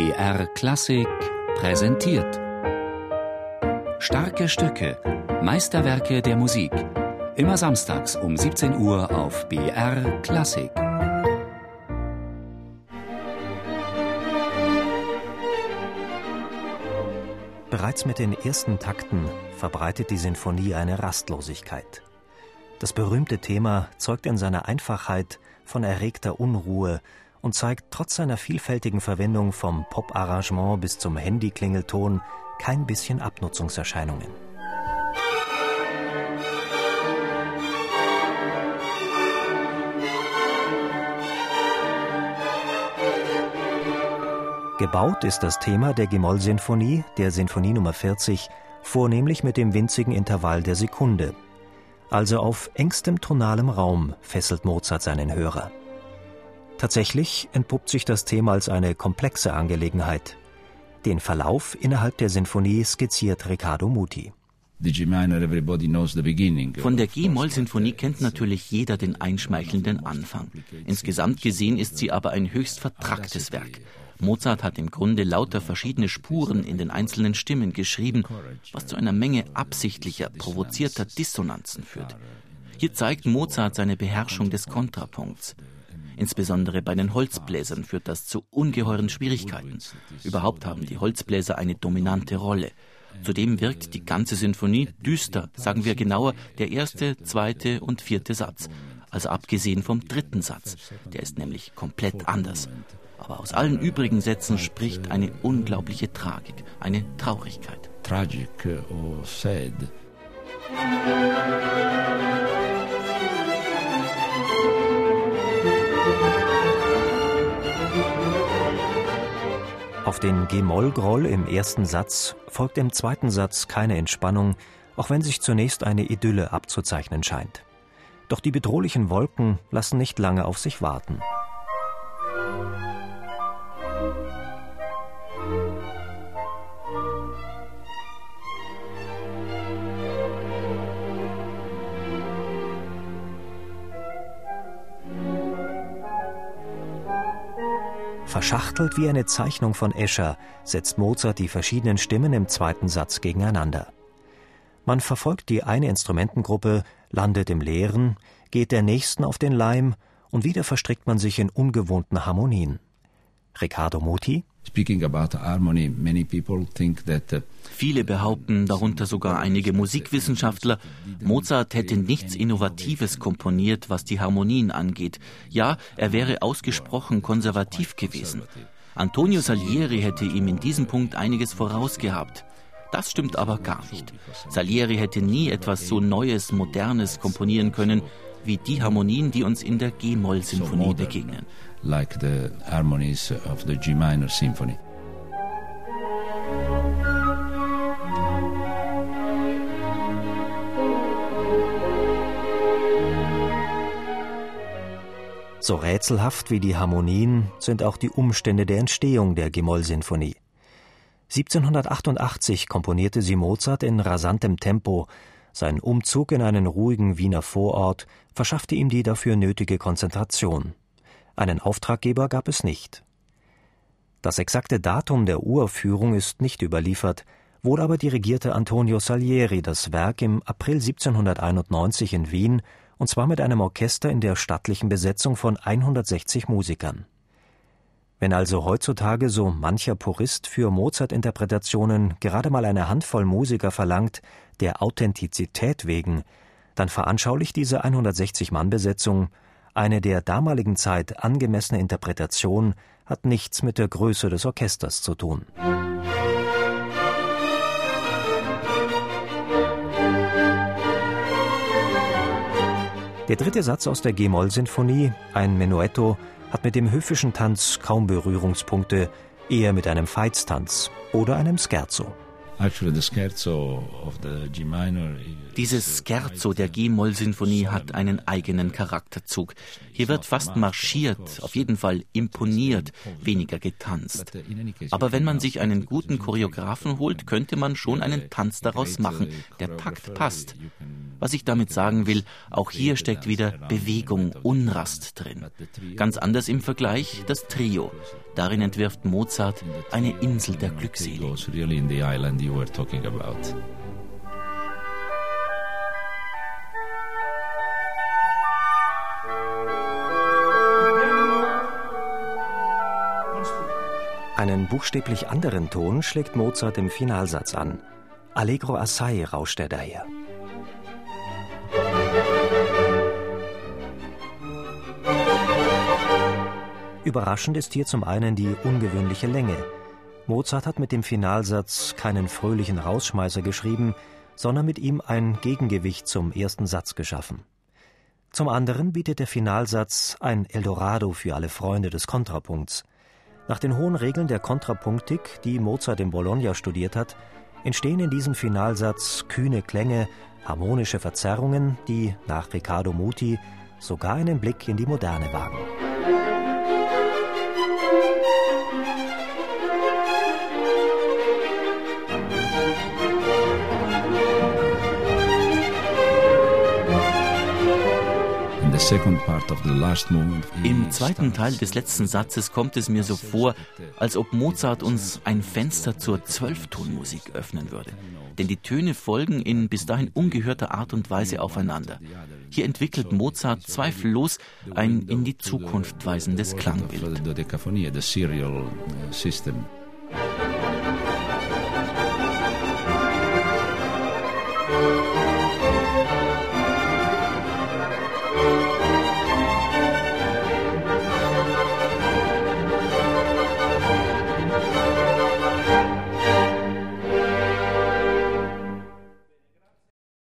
BR Klassik präsentiert. Starke Stücke, Meisterwerke der Musik. Immer samstags um 17 Uhr auf BR Klassik. Bereits mit den ersten Takten verbreitet die Sinfonie eine Rastlosigkeit. Das berühmte Thema zeugt in seiner Einfachheit von erregter Unruhe und zeigt trotz seiner vielfältigen Verwendung vom Pop-Arrangement bis zum Handy-Klingelton kein bisschen Abnutzungserscheinungen. Gebaut ist das Thema der G-Moll-Sinfonie, der Sinfonie Nummer 40, vornehmlich mit dem winzigen Intervall der Sekunde. Also auf engstem tonalem Raum fesselt Mozart seinen Hörer. Tatsächlich entpuppt sich das Thema als eine komplexe Angelegenheit. Den Verlauf innerhalb der Sinfonie skizziert Riccardo Muti. Von der G-Moll-Sinfonie kennt natürlich jeder den einschmeichelnden Anfang. Insgesamt gesehen ist sie aber ein höchst vertracktes Werk. Mozart hat im Grunde lauter verschiedene Spuren in den einzelnen Stimmen geschrieben, was zu einer Menge absichtlicher, provozierter Dissonanzen führt. Hier zeigt Mozart seine Beherrschung des Kontrapunkts. Insbesondere bei den Holzbläsern führt das zu ungeheuren Schwierigkeiten. Überhaupt haben die Holzbläser eine dominante Rolle. Zudem wirkt die ganze Sinfonie düster, sagen wir genauer, der erste, zweite und vierte Satz. Also abgesehen vom dritten Satz. Der ist nämlich komplett anders. Aber aus allen übrigen Sätzen spricht eine unglaubliche Tragik, eine Traurigkeit. Tragic or sad. Den G-Moll-Groll im ersten Satz folgt im zweiten Satz keine Entspannung, auch wenn sich zunächst eine Idylle abzuzeichnen scheint. Doch die bedrohlichen Wolken lassen nicht lange auf sich warten. Verschachtelt wie eine Zeichnung von Escher setzt Mozart die verschiedenen Stimmen im zweiten Satz gegeneinander. Man verfolgt die eine Instrumentengruppe, landet im Leeren, geht der nächsten auf den Leim und wieder verstrickt man sich in ungewohnten Harmonien. Riccardo Muti Viele behaupten, darunter sogar einige Musikwissenschaftler, Mozart hätte nichts Innovatives komponiert, was die Harmonien angeht. Ja, er wäre ausgesprochen konservativ gewesen. Antonio Salieri hätte ihm in diesem Punkt einiges vorausgehabt. Das stimmt aber gar nicht. Salieri hätte nie etwas so Neues, Modernes komponieren können, wie die Harmonien, die uns in der G-Moll-Sinfonie begegnen. Like the harmonies of the G minor symphony. So rätselhaft wie die Harmonien sind auch die Umstände der Entstehung der G-Moll-Sinfonie. 1788 komponierte sie Mozart in rasantem Tempo. Sein Umzug in einen ruhigen Wiener Vorort verschaffte ihm die dafür nötige Konzentration. Einen Auftraggeber gab es nicht. Das exakte Datum der Uraufführung ist nicht überliefert, wohl aber dirigierte Antonio Salieri das Werk im April 1791 in Wien und zwar mit einem Orchester in der stattlichen Besetzung von 160 Musikern. Wenn also heutzutage so mancher Purist für Mozart-Interpretationen gerade mal eine Handvoll Musiker verlangt, der Authentizität wegen, dann veranschaulicht diese 160-Mann-Besetzung, eine der damaligen Zeit angemessene Interpretation hat nichts mit der Größe des Orchesters zu tun. Der dritte Satz aus der G-Moll-Sinfonie, ein Menuetto, hat mit dem höfischen Tanz kaum Berührungspunkte, eher mit einem Veitstanz oder einem Scherzo. Dieses Scherzo der G-Moll-Sinfonie hat einen eigenen Charakterzug. Hier wird fast marschiert, auf jeden Fall imponiert, weniger getanzt. Aber wenn man sich einen guten Choreografen holt, könnte man schon einen Tanz daraus machen. Der Takt passt. Was ich damit sagen will, auch hier steckt wieder Bewegung, Unrast drin. Ganz anders im Vergleich das Trio. Darin entwirft Mozart eine Insel der Glückseligen. Einen buchstäblich anderen Ton schlägt Mozart im Finalsatz an. Allegro assai rauscht er daher. Überraschend ist hier zum einen die ungewöhnliche Länge. Mozart hat mit dem Finalsatz keinen fröhlichen Rausschmeißer geschrieben, sondern mit ihm ein Gegengewicht zum ersten Satz geschaffen. Zum anderen bietet der Finalsatz ein Eldorado für alle Freunde des Kontrapunkts. Nach den hohen Regeln der Kontrapunktik, die Mozart in Bologna studiert hat, entstehen in diesem Finalsatz kühne Klänge, harmonische Verzerrungen, die nach Riccardo Muti sogar einen Blick in die Moderne wagen. Im zweiten Teil des letzten Satzes kommt es mir so vor, als ob Mozart uns ein Fenster zur Zwölftonmusik öffnen würde. Denn die Töne folgen in bis dahin ungehörter Art und Weise aufeinander. Hier entwickelt Mozart zweifellos ein in die Zukunft weisendes Klangbild.